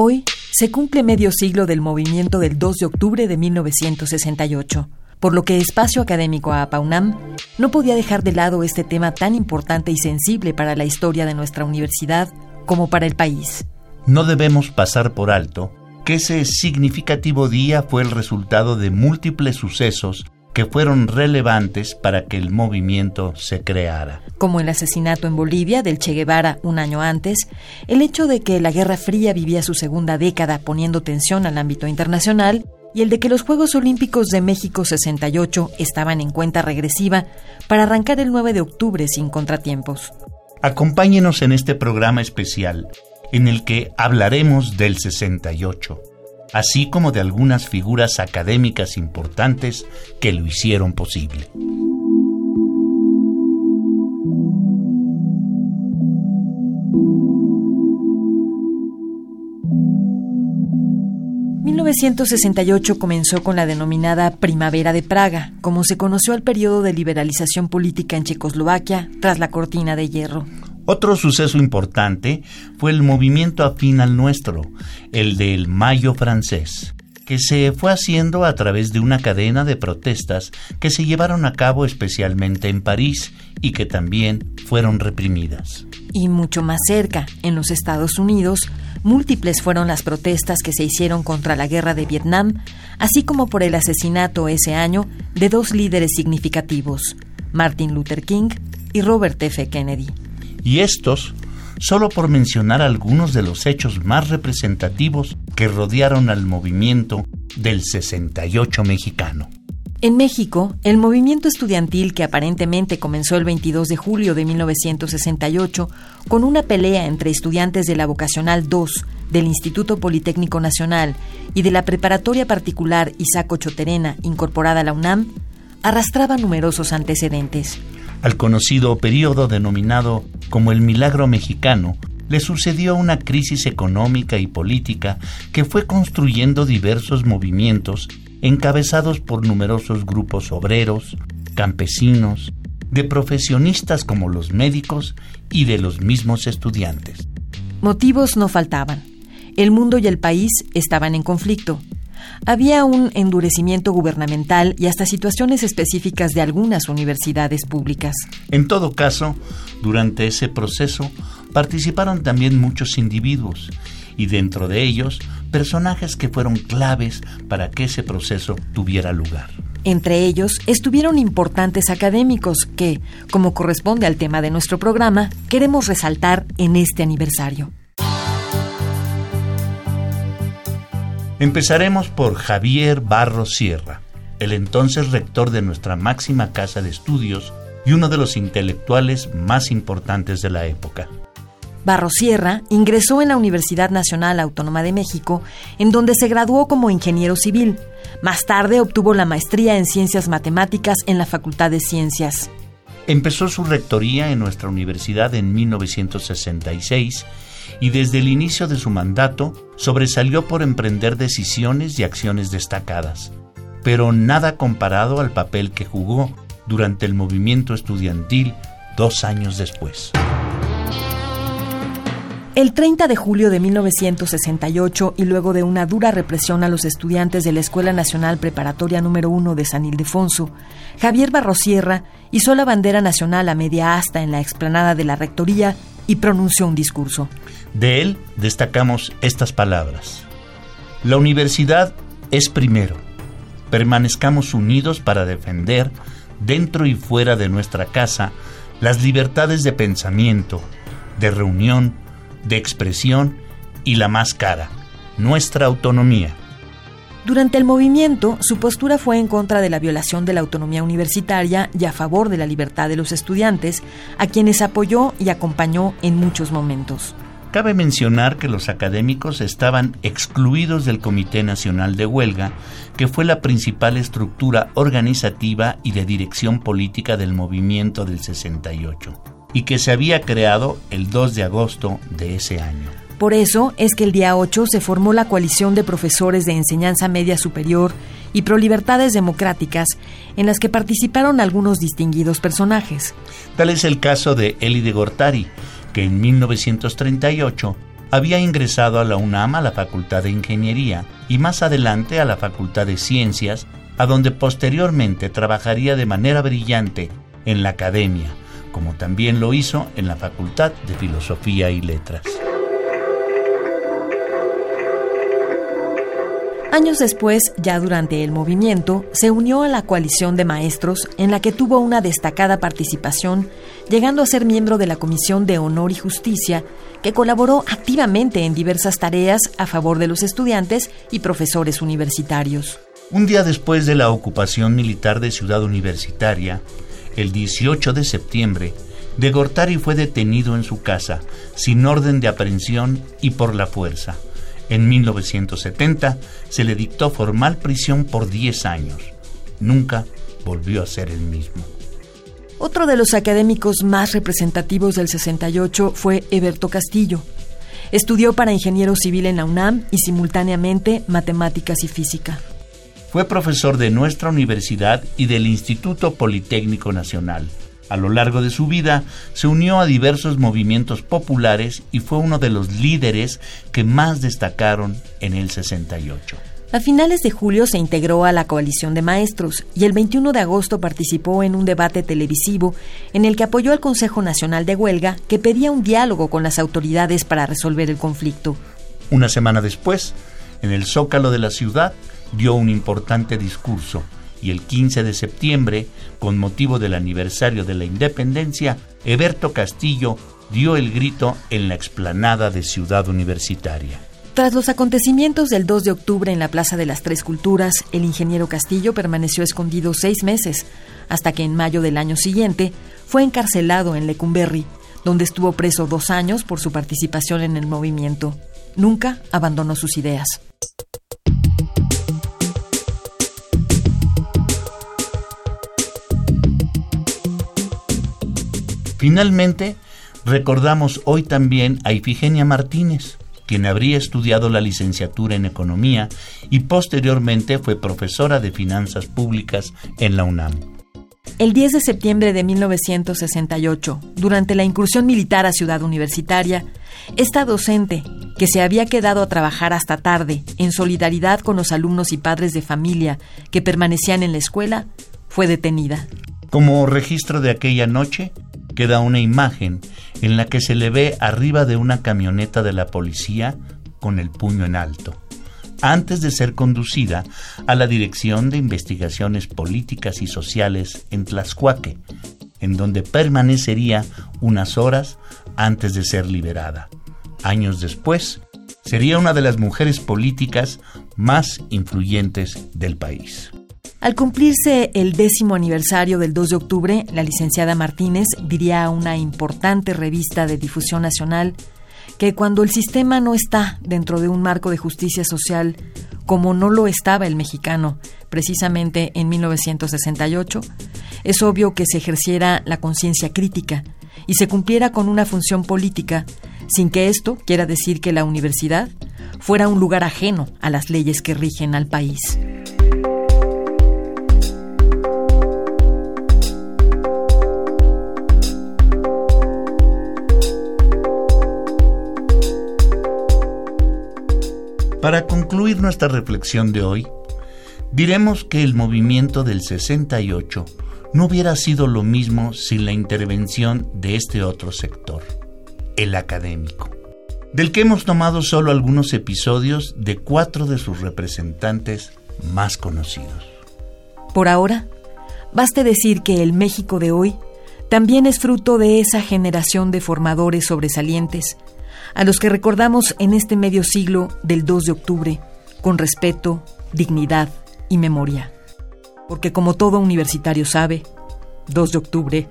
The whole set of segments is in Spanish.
Hoy se cumple medio siglo del movimiento del 2 de octubre de 1968, por lo que Espacio Académico APAUNAM no podía dejar de lado este tema tan importante y sensible para la historia de nuestra universidad como para el país. No debemos pasar por alto que ese significativo día fue el resultado de múltiples sucesos que fueron relevantes para que el movimiento se creara. Como el asesinato en Bolivia del Che Guevara un año antes, el hecho de que la Guerra Fría vivía su segunda década poniendo tensión al ámbito internacional y el de que los Juegos Olímpicos de México 68 estaban en cuenta regresiva para arrancar el 9 de octubre sin contratiempos. Acompáñenos en este programa especial en el que hablaremos del 68 así como de algunas figuras académicas importantes que lo hicieron posible. ...1968 comenzó con la denominada Primavera de Praga, como se conoció al periodo de liberalización política en Checoslovaquia tras la cortina de hierro. Otro suceso importante fue el movimiento afín al nuestro, el del Mayo francés, que se fue haciendo a través de una cadena de protestas que se llevaron a cabo especialmente en París y que también fueron reprimidas. Y mucho más cerca, en los Estados Unidos, múltiples fueron las protestas que se hicieron contra la guerra de Vietnam, así como por el asesinato ese año de dos líderes significativos, Martin Luther King y Robert F. Kennedy y estos solo por mencionar algunos de los hechos más representativos que rodearon al movimiento del 68 mexicano. En México, el movimiento estudiantil que aparentemente comenzó el 22 de julio de 1968 con una pelea entre estudiantes de la Vocacional 2 del Instituto Politécnico Nacional y de la Preparatoria Particular Isaco Choterena incorporada a la UNAM, arrastraba numerosos antecedentes. Al conocido periodo denominado como el milagro mexicano, le sucedió una crisis económica y política que fue construyendo diversos movimientos encabezados por numerosos grupos obreros, campesinos, de profesionistas como los médicos y de los mismos estudiantes. Motivos no faltaban. El mundo y el país estaban en conflicto había un endurecimiento gubernamental y hasta situaciones específicas de algunas universidades públicas. En todo caso, durante ese proceso participaron también muchos individuos y dentro de ellos personajes que fueron claves para que ese proceso tuviera lugar. Entre ellos estuvieron importantes académicos que, como corresponde al tema de nuestro programa, queremos resaltar en este aniversario. Empezaremos por Javier Barros Sierra, el entonces rector de nuestra máxima casa de estudios y uno de los intelectuales más importantes de la época. Barros Sierra ingresó en la Universidad Nacional Autónoma de México, en donde se graduó como ingeniero civil. Más tarde obtuvo la maestría en Ciencias Matemáticas en la Facultad de Ciencias. Empezó su rectoría en nuestra universidad en 1966 y desde el inicio de su mandato sobresalió por emprender decisiones y acciones destacadas, pero nada comparado al papel que jugó durante el movimiento estudiantil dos años después. El 30 de julio de 1968 y luego de una dura represión a los estudiantes de la Escuela Nacional Preparatoria número 1 de San Ildefonso, Javier Barrosierra hizo la bandera nacional a media asta en la explanada de la Rectoría y pronunció un discurso. De él destacamos estas palabras. La universidad es primero. Permanezcamos unidos para defender, dentro y fuera de nuestra casa, las libertades de pensamiento, de reunión, de expresión y la más cara, nuestra autonomía. Durante el movimiento, su postura fue en contra de la violación de la autonomía universitaria y a favor de la libertad de los estudiantes, a quienes apoyó y acompañó en muchos momentos. Cabe mencionar que los académicos estaban excluidos del Comité Nacional de Huelga, que fue la principal estructura organizativa y de dirección política del movimiento del 68, y que se había creado el 2 de agosto de ese año. Por eso es que el día 8 se formó la coalición de profesores de enseñanza media superior y prolibertades democráticas, en las que participaron algunos distinguidos personajes. Tal es el caso de Eli de Gortari, que en 1938 había ingresado a la UNAM a la Facultad de Ingeniería y más adelante a la Facultad de Ciencias, a donde posteriormente trabajaría de manera brillante en la academia, como también lo hizo en la Facultad de Filosofía y Letras. Años después, ya durante el movimiento, se unió a la coalición de maestros en la que tuvo una destacada participación, llegando a ser miembro de la Comisión de Honor y Justicia, que colaboró activamente en diversas tareas a favor de los estudiantes y profesores universitarios. Un día después de la ocupación militar de Ciudad Universitaria, el 18 de septiembre, de Gortari fue detenido en su casa, sin orden de aprehensión y por la fuerza. En 1970 se le dictó formal prisión por 10 años. Nunca volvió a ser el mismo. Otro de los académicos más representativos del 68 fue Eberto Castillo. Estudió para ingeniero civil en la UNAM y simultáneamente matemáticas y física. Fue profesor de nuestra universidad y del Instituto Politécnico Nacional. A lo largo de su vida se unió a diversos movimientos populares y fue uno de los líderes que más destacaron en el 68. A finales de julio se integró a la coalición de maestros y el 21 de agosto participó en un debate televisivo en el que apoyó al Consejo Nacional de Huelga que pedía un diálogo con las autoridades para resolver el conflicto. Una semana después, en el Zócalo de la ciudad, dio un importante discurso y el 15 de septiembre, con motivo del aniversario de la independencia, Eberto Castillo dio el grito en la explanada de Ciudad Universitaria. Tras los acontecimientos del 2 de octubre en la Plaza de las Tres Culturas, el ingeniero Castillo permaneció escondido seis meses, hasta que en mayo del año siguiente fue encarcelado en Lecumberri, donde estuvo preso dos años por su participación en el movimiento. Nunca abandonó sus ideas. Finalmente, recordamos hoy también a Ifigenia Martínez, quien habría estudiado la licenciatura en Economía y posteriormente fue profesora de Finanzas Públicas en la UNAM. El 10 de septiembre de 1968, durante la incursión militar a Ciudad Universitaria, esta docente, que se había quedado a trabajar hasta tarde en solidaridad con los alumnos y padres de familia que permanecían en la escuela, fue detenida. Como registro de aquella noche, queda una imagen en la que se le ve arriba de una camioneta de la policía con el puño en alto, antes de ser conducida a la Dirección de Investigaciones Políticas y Sociales en Tlaxcuaque, en donde permanecería unas horas antes de ser liberada. Años después, sería una de las mujeres políticas más influyentes del país. Al cumplirse el décimo aniversario del 2 de octubre, la licenciada Martínez diría a una importante revista de difusión nacional que cuando el sistema no está dentro de un marco de justicia social, como no lo estaba el mexicano, precisamente en 1968, es obvio que se ejerciera la conciencia crítica y se cumpliera con una función política, sin que esto quiera decir que la universidad fuera un lugar ajeno a las leyes que rigen al país. Para concluir nuestra reflexión de hoy, diremos que el movimiento del 68 no hubiera sido lo mismo sin la intervención de este otro sector, el académico, del que hemos tomado solo algunos episodios de cuatro de sus representantes más conocidos. Por ahora, baste decir que el México de hoy también es fruto de esa generación de formadores sobresalientes a los que recordamos en este medio siglo del 2 de octubre con respeto, dignidad y memoria. Porque como todo universitario sabe, 2 de octubre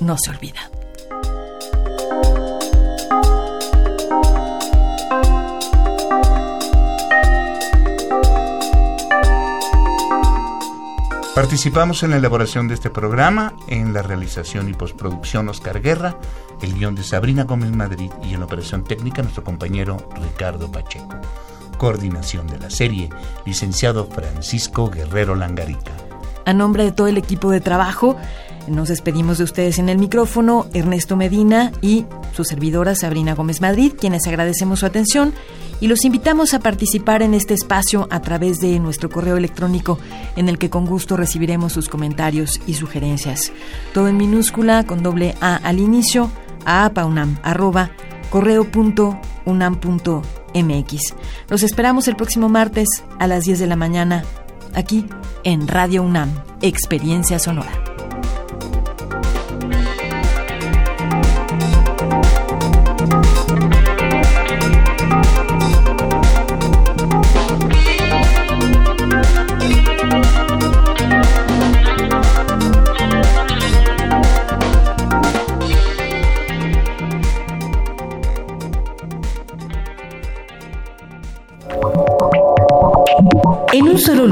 no se olvida. Participamos en la elaboración de este programa, en la realización y postproducción Oscar Guerra, el guion de Sabrina Gómez Madrid y en la operación técnica nuestro compañero Ricardo Pacheco. Coordinación de la serie, licenciado Francisco Guerrero Langarica. A nombre de todo el equipo de trabajo, nos despedimos de ustedes en el micrófono, Ernesto Medina y su servidora Sabrina Gómez Madrid, quienes agradecemos su atención y los invitamos a participar en este espacio a través de nuestro correo electrónico en el que con gusto recibiremos sus comentarios y sugerencias. Todo en minúscula con doble A al inicio a apaunam arroba correo.unam.mx. Los esperamos el próximo martes a las 10 de la mañana aquí en Radio UNAM, Experiencia Sonora.